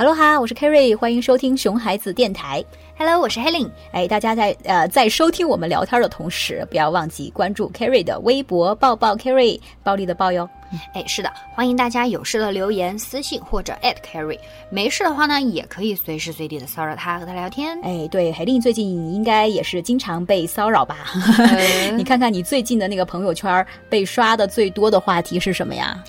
Hello 哈，我是 Kerry，欢迎收听熊孩子电台。Hello，我是 Helen。哎，大家在呃在收听我们聊天的同时，不要忘记关注 Kerry 的微博“抱抱 Kerry”，暴力的抱哟。哎，是的，欢迎大家有事的留言、私信或者 at Carry，没事的话呢，也可以随时随地的骚扰他，和他聊天。哎，对，海令最近应该也是经常被骚扰吧？呃 你看看你最近的那个朋友圈被刷的最多的话题是什么呀？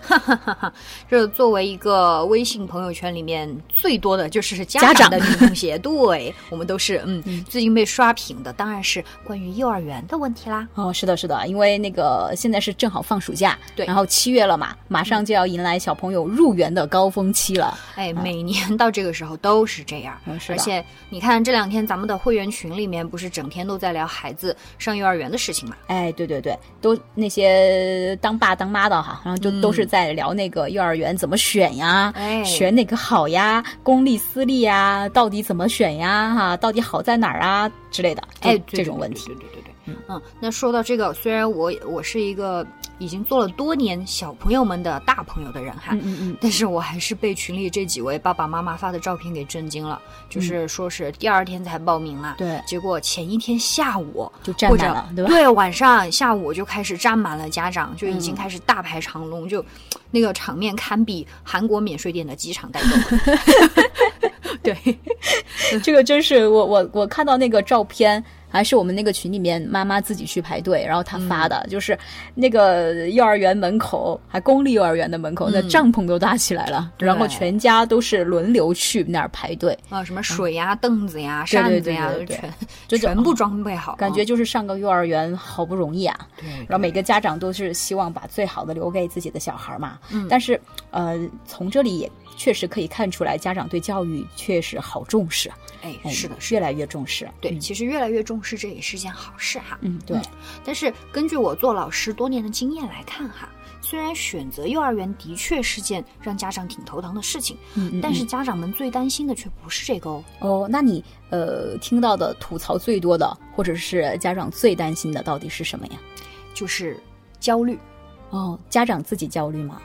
这作为一个微信朋友圈里面最多的就是家长家长的女同学，对我们都是嗯，最近被刷屏的当然是关于幼儿园的问题啦。哦，是的，是的，因为那个现在是正好放暑假，对然后七月了嘛，马上就要迎来小朋友入园的高峰期了。哎，每年到这个时候都是这样，而且你看这两天咱们的会员群里面不是整天都在聊孩子上幼儿园的事情嘛？哎，对对对，都那些当爸当妈的哈，然后就嗯都是在聊那个幼儿园怎么选呀，哎选哪个好呀，公立私立呀，到底怎么选呀，哈，到底好在哪儿啊之类的，哎，这种问题。对对对对对，嗯，那说到这个，虽然我我是一个已经做了多年小朋友们的大朋友的人哈，嗯嗯嗯，但是我还是被群里这几位爸爸妈妈发的照片给震惊了，就是说是第二天才报名嘛，对。结果前一天下午就站满了，对吧？对，晚上下午就开始站满了家长，就已嗯经开始大排长龙，就那个场面堪比韩国免税店的机场代购。对，这个真是我我我看到那个照片，还是我们那个群里面妈妈自己去排队，然后她发的，就是那个幼儿园门口，还公立幼儿园的门口，那帐篷都搭起来了，然后全家都是轮流去那儿排队，啊，什么水呀、凳子呀、扇子呀，对对对。全就全部装备好，感觉就是上个幼儿园好不容易啊。对，然后每个家长都是希望把最好的留给自己的小孩嘛，嗯。但是呃，从这里也确实可以看出来，家长对教育确实好重视，哎，哎是的，是的。越来越重视。对，其实越来越重视，这也是件好事哈。嗯，对，但是根据我做老师多年的经验来看哈，虽然选择幼儿园的确是件让家长挺头疼的事情，嗯嗯但是家长们最担心的却不是这个哦。哦，那你呃听到的吐槽最多的，或者是家长最担心的，到底是什么呀？就是焦虑。哦，家长自己焦虑吗？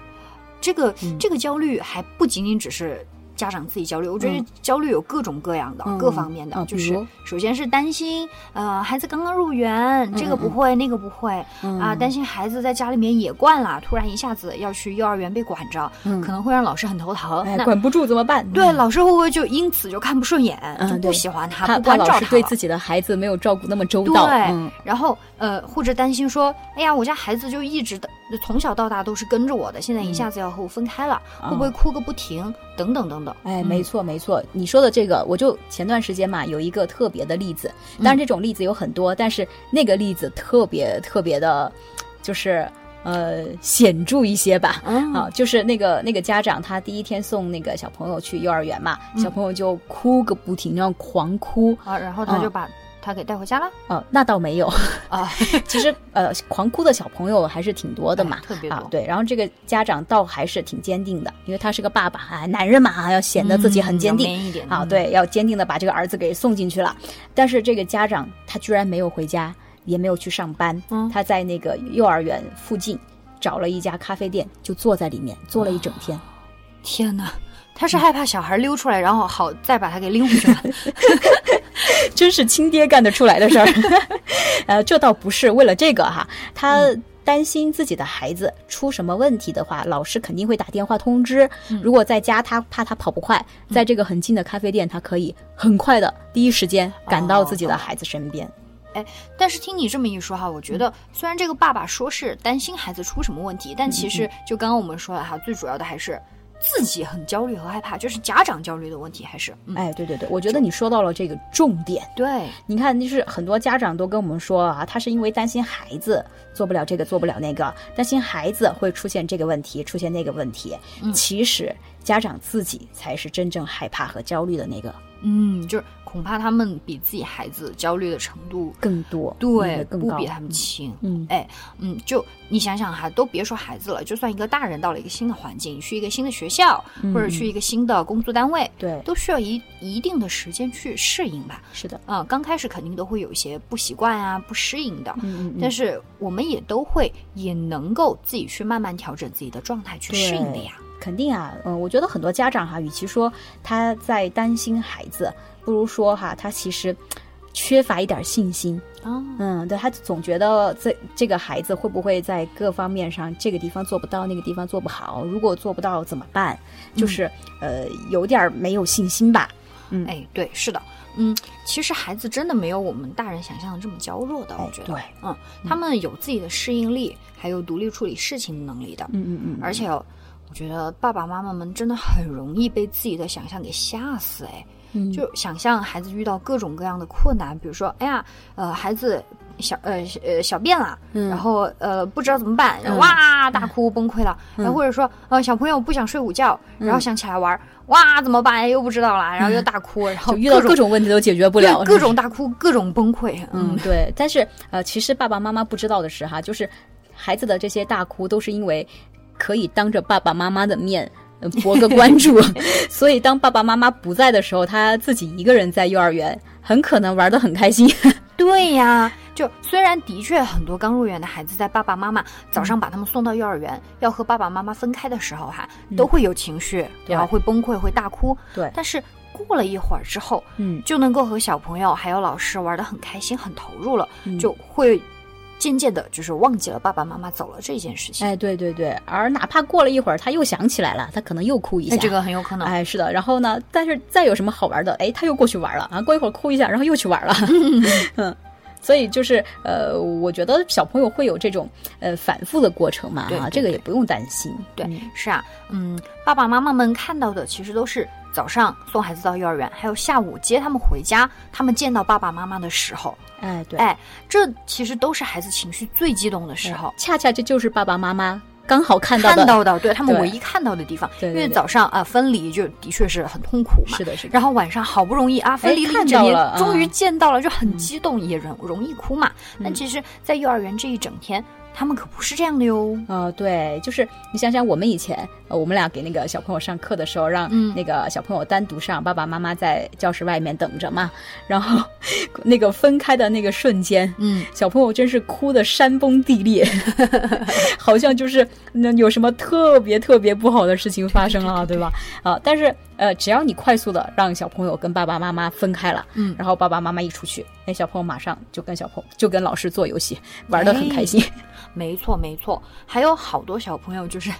这个、嗯这个焦虑还不仅仅只是家长自己焦虑，我觉得嗯。焦虑有各种各样的、嗯各方面的，就是首先是担心呃孩子刚刚入园，这个不会、那个不会、嗯。啊，担心孩子在家里面野惯了，突然一下子要去幼儿园被管着，嗯。可能会让老师很头疼。哎，管不住怎么办？对，老师会不会就因此就看不顺眼，就不喜欢他，怕不怕老师对关照他了。自己的孩子没有照顾那么周到。对，嗯。然后呃，或者担心说，哎呀，我家孩子就一直的从小到大都是跟着我的，现在一下子要和我分开了，会不会哭个不停？等等等等。哎，嗯没错没错，你说的这个，我就前段时间嘛有一个特别的例子，当然这种例子有很多，但是那个例子特别特别的，就是呃显著一些吧。嗯啊，就是那个那个家长，他第一天送那个小朋友去幼儿园嘛，小朋友就哭个不停，然后狂哭。啊，然后他就嗯把他给带回家了哦、那倒没有，啊，其实呃，狂哭的小朋友还是挺多的嘛哎，特别多啊。对，然后这个家长倒还是挺坚定的，因为他是个爸爸啊，男人嘛，要显得自己很坚定。一点啊，嗯对，要坚定的把这个儿子给送进去了。但是这个家长他居然没有回家，也没有去上班，嗯他在那个幼儿园附近找了一家咖啡店，就坐在里面坐了一整天。天哪！他是害怕小孩溜出来，然后好再把他给拎回去吗？真是亲爹干得出来的事儿。呃，这倒不是为了这个哈，他担心自己的孩子出什么问题的话，老师肯定会打电话通知。如果在家，他怕他跑不快，在这个很近的咖啡店，他可以很快的第一时间赶到自己的孩子身边。但是听你这么一说哈，我觉得虽然这个爸爸说是担心孩子出什么问题，但其实就刚刚我们说了哈，最主要的还是自己很焦虑和害怕，就是家长焦虑的问题，还是嗯，哎，对对对，我觉得你说到了这个重点。对，你看，就是很多家长都跟我们说啊，他是因为担心孩子做不了这个，做不了那个，担心孩子会出现这个问题，出现那个问题。嗯。其实家长自己才是真正害怕和焦虑的那个嗯，就是恐怕他们比自己孩子焦虑的程度更多，对，更。不比他们轻。嗯哎，嗯，就你想想哈，都别说孩子了，就算一个大人到了一个新的环境，去一个新的学校，或者去一个新的工作单位，对，都需要一一定的时间去适应吧。是的，啊、刚开始肯定都会有一些不习惯啊、不适应的，嗯嗯但是我们也都会，也能够自己去慢慢调整自己的状态去适应的呀。肯定啊，嗯，我觉得很多家长哈，与其说他在担心孩子，不如说哈，他其实缺乏一点信心。哦，嗯，对他总觉得这这个孩子会不会在各方面上这个地方做不到，那个地方做不好？如果做不到怎么办？就是、呃，有点儿没有信心吧。嗯，哎，对，是的，嗯，其实孩子真的没有我们大人想象的这么娇弱的，我觉得，哎对，嗯，他们有自己的适应力，还有独立处理事情的能力的，嗯嗯嗯，而且我觉得爸爸妈妈们真的很容易被自己的想象给吓死，哎，嗯。就想象孩子遇到各种各样的困难，比如说，哎呀，呃，孩子小呃呃小便了，嗯然后呃不知道怎么办，然后嗯哇大哭崩溃了，然后或者说呃小朋友不想睡午觉，然后想起来玩，哇怎么办？又不知道了，然后又大哭，然后遇到各各种问题都解决不了，各种大哭，各种崩溃，嗯，对。但是呃，其实爸爸妈妈不知道的是哈，就是孩子的这些大哭都是因为可以当着爸爸妈妈的面。呃 博个关注，所以当爸爸妈妈不在的时候，他自己一个人在幼儿园，很可能玩的很开心。对呀，就虽然的确很多刚入园的孩子，在爸爸妈妈早上把他们送到幼儿园，要和爸爸妈妈分开的时候哈，都会有情绪，然后会崩溃，会大哭。对但是过了一会儿之后，嗯，就能够和小朋友还有老师玩的很开心、很投入了，嗯就会渐渐的，就是忘记了爸爸妈妈走了这件事情。哎，对对对，而哪怕过了一会儿，他又想起来了，他可能又哭一下。哎，这个很有可能。哎，是的，然后呢？但是再有什么好玩的，哎，他又过去玩了，啊过一会儿哭一下，然后又去玩了，嗯，所以就是呃，我觉得小朋友会有这种呃反复的过程嘛，啊，这个也不用担心，对嗯，是啊，嗯，爸爸妈妈们看到的其实都是早上送孩子到幼儿园，还有下午接他们回家，他们见到爸爸妈妈的时候，哎，对，哎，这其实都是孩子情绪最激动的时候。恰恰这就是爸爸妈妈刚好看到的，看到的，对他们唯一看到的地方，对对对因为早上啊、分离就的确是很痛苦嘛，是的，是的，然后晚上好不容易啊分离了看一整天，终于见到了，就很激动，也容容易哭嘛。但嗯其实，在幼儿园这一整天，他们可不是这样的哟。呃，对，就是你想想，我们以前，呃，我们俩给那个小朋友上课的时候，让嗯。那个小朋友单独上，爸爸妈妈在教室外面等着嘛，然后那个分开的那个瞬间，嗯，小朋友真是哭的山崩地裂，好像就是那有什么特别特别不好的事情发生了，对吧？啊，但是呃，只要你快速的让小朋友跟爸爸妈妈分开了，嗯然后爸爸妈妈一出去，那小朋友马上就跟小朋友就跟老师做游戏，玩的很开心。没错没错，还有好多小朋友就是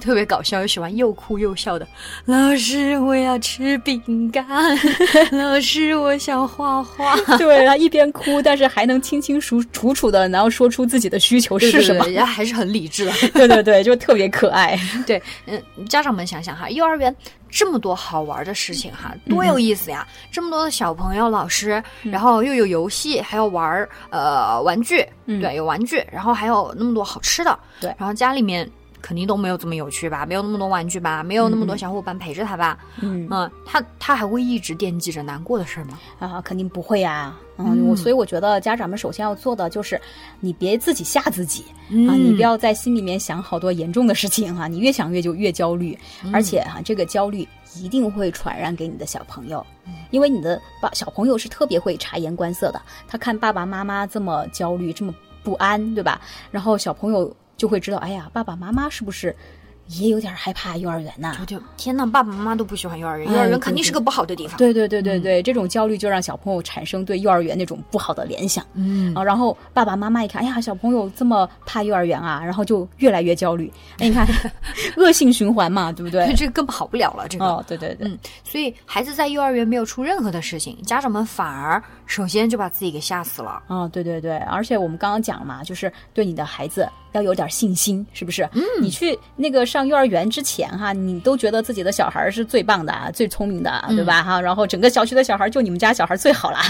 特别搞笑，又喜欢又哭又笑的。老师，我要吃饼干。老师，我想画画。对，他一边哭，但是还能清清楚楚楚的，然后说出自己的需求是什么。人家还是很理智的。对对对，就特别可爱。对，嗯，家长们想想哈，幼儿园这么多好玩的事情哈，多有意思呀！这么多的小朋友、老师，然后又有游戏，还要玩儿呃玩具，嗯对，有玩具，然后还有那么多好吃的，对然后家里面。肯定都没有这么有趣吧，没有那么多玩具吧，没有那么多小伙伴陪着他吧，嗯。嗯，他他还会一直惦记着难过的事儿吗？啊，肯定不会呀、嗯，嗯。我所以我觉得家长们首先要做的就是，你别自己吓自己、啊，嗯你不要在心里面想好多严重的事情哈、你越想越就越焦虑，而且哈、这个焦虑一定会传染给你的小朋友，因为你的爸小朋友是特别会察言观色的，他看爸爸妈妈这么焦虑，这么不安，对吧？然后小朋友就会知道，哎呀，爸爸妈妈是不是也有点害怕幼儿园呐、我就天呐，爸爸妈妈都不喜欢幼儿园，哎幼儿园肯定是个不好的地方。对对对对对，这种焦虑就让小朋友产生对幼儿园那种不好的联想。嗯啊，然后爸爸妈妈一看，哎呀，小朋友这么怕幼儿园啊，然后就越来越焦虑。哎，你看，恶性循环嘛，对不对？这个根本好不了了，这个。哦，对对对，嗯，所以孩子在幼儿园没有出任何的事情，家长们反而首先就把自己给吓死了。哦，对对对，而且我们刚刚讲了嘛，就是对你的孩子要有点信心，是不是？嗯，你去那个上幼儿园之前哈，你都觉得自己的小孩是最棒的、啊最聪明的啊，对吧？哈，然后整个小区的小孩就你们家小孩最好啦，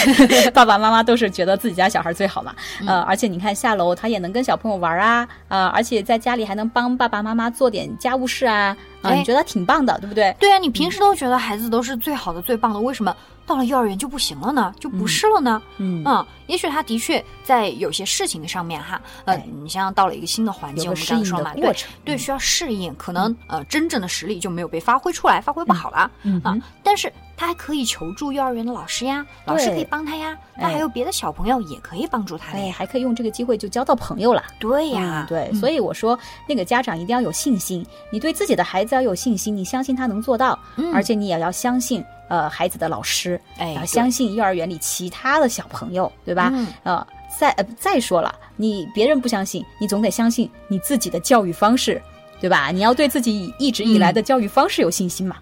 爸爸妈妈都是觉得自己家小孩最好嘛。呃，而且你看下楼他也能跟小朋友玩啊，啊、而且在家里还能帮爸爸妈妈做点家务事啊，啊、哎你觉得挺棒的，对不对？对啊，你平时都觉得孩子都是最好的、最棒的，为什么到了幼儿园就不行了呢？就不是了呢？嗯嗯，也许他的确在有些事情上面哈，呃哎，你像到了一个新的环境，我们刚刚说嘛，对。对，需要适应，可能呃真正的实力就没有被发挥出来，发挥不好了、嗯啊。但是他还可以求助幼儿园的老师呀，老师可以帮他呀。那哎还有别的小朋友也可以帮助他呀。还可以用这个机会就交到朋友了。对呀嗯，对，嗯所以我说那个家长一定要有信心，你对自己的孩子要有信心，你相信他能做到，嗯而且你也要相信呃孩子的老师，哎要相信幼儿园里其他的小朋友，对吧？嗯呃，再呃再说了，你别人不相信，你总得相信你自己的教育方式，对吧？你要对自己一直以来的教育方式有信心嘛。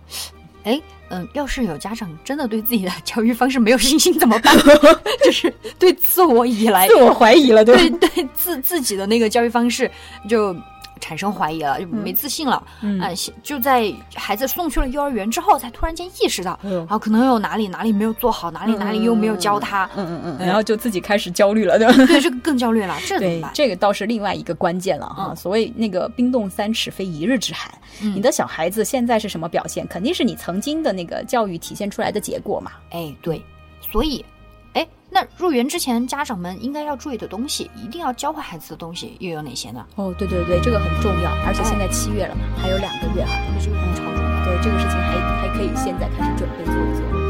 哎，嗯，要是有家长真的对自己的教育方式没有信心怎么办？就是对自我以来自我怀疑了，对？对对自自己的那个教育方式就产生怀疑了，就没自信了。嗯啊、就在孩子送去了幼儿园之后，才突然间意识到，嗯啊，可能有哪里哪里没有做好，哪里哪里又没有教他，嗯嗯嗯，哎然后就自己开始焦虑了，对吧？对，这个更焦虑了，这对办，？这个倒是另外一个关键了哈。嗯所谓那个冰冻三尺非一日之寒，嗯你的小孩子现在是什么表现，肯定是你曾经的那个教育体现出来的结果嘛。哎，对，所以，哎，那入园之前，家长们应该要注意的东西，一定要教会孩子的东西又有哪些呢？哦，对对对，这个很重要，而且现在七月了嘛，还有两个月哈。这个超重要。对这个事情还还可以现在开始准备做一做。